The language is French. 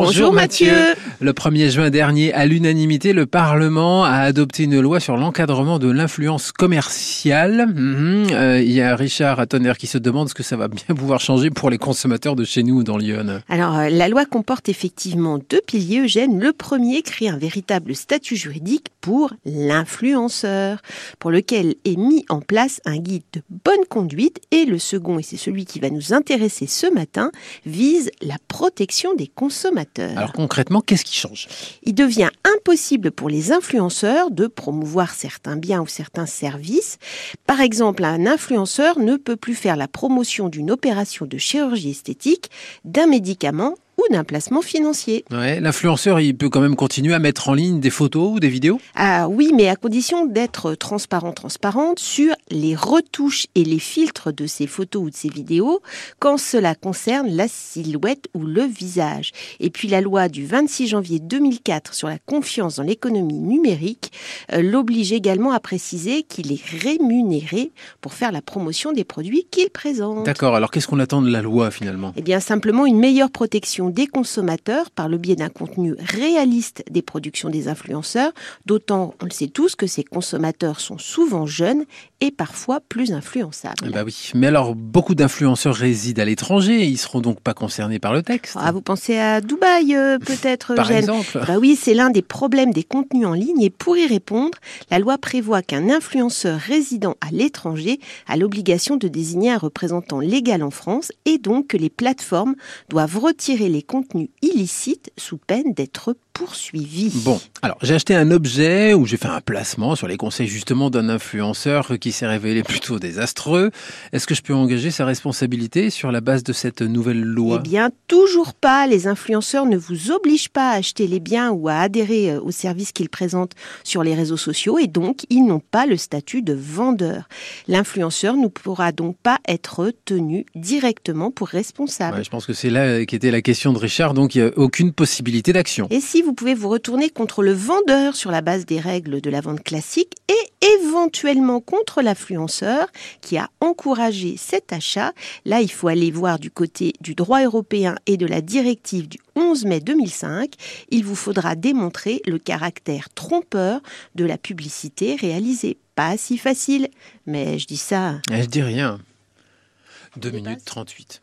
Bonjour, Mathieu. Le 1er juin dernier, à l'unanimité, le Parlement a adopté une loi sur l'encadrement de l'influence commerciale. Mhm. Euh, il y a Richard Attoner qui se demande ce que ça va bien pouvoir changer pour les consommateurs de chez nous dans Lyon. Alors, euh, la loi comporte effectivement deux piliers, Eugène. Le premier crée un véritable statut juridique pour l'influenceur, pour lequel est mis en place un guide de bonne conduite. Et le second, et c'est celui qui va nous intéresser ce matin, vise la protection des consommateurs. Alors concrètement, qu'est-ce qui change? Il devient impossible pour les influenceurs de promouvoir certains biens ou certains services. Par exemple, un influenceur ne peut plus faire la promotion d'une opération de chirurgie esthétique, d'un médicament d'un placement financier. Ouais, l'influenceur, il peut quand même continuer à mettre en ligne des photos ou des vidéos? Ah oui, mais à condition d'être transparent, transparente sur les retouches et les filtres de ces photos ou de ces vidéos quand cela concerne la silhouette ou le visage. Et puis la loi du 26 janvier 2004 sur la confiance dans l'économie numérique euh, l'oblige également à préciser qu'il est rémunéré pour faire la promotion des produits qu'il présente. D'accord, alors qu'est-ce qu'on attend de la loi finalement? Eh bien simplement une meilleure protection des consommateurs par le biais d'un contenu réaliste des productions des influenceurs, d'autant, on le sait tous, que ces consommateurs sont souvent jeunes et parfois plus influençables. Bah oui, mais alors beaucoup d'influenceurs résident à l'étranger, ils seront donc pas concernés par le texte. Ah, vous pensez à Dubaï euh, peut-être Par exemple Bah oui, c'est l'un des problèmes des contenus en ligne et pour y répondre, la loi prévoit qu'un influenceur résident à l'étranger a l'obligation de désigner un représentant légal en France et donc que les plateformes doivent retirer les contenus illicites sous peine d'être poursuivis. Bon, alors j'ai acheté un objet ou j'ai fait un placement sur les conseils justement d'un influenceur qui s'est révélé plutôt désastreux. Est-ce que je peux engager sa responsabilité sur la base de cette nouvelle loi? Eh bien, toujours pas. Les influenceurs ne vous obligent pas à acheter les biens ou à adhérer euh, aux services qu'ils présentent sur les réseaux sociaux et donc ils n'ont pas le statut de vendeur. L'influenceur ne pourra donc pas être tenu directement pour responsable. Ouais, je pense que c'est là qu'était la question de Richard, donc il n'y a aucune possibilité d'action. Et si vous pouvez vous retourner contre le vendeur sur la base des règles de la vente classique et éventuellement contre l'influenceur qui a encouragé cet achat. Là, il faut aller voir du côté du droit européen et de la directive du 11 mai 2005. Il vous faudra démontrer le caractère trompeur de la publicité réalisée. Pas si facile, mais je dis ça. Eh, Je dis rien. 2 minutes 38.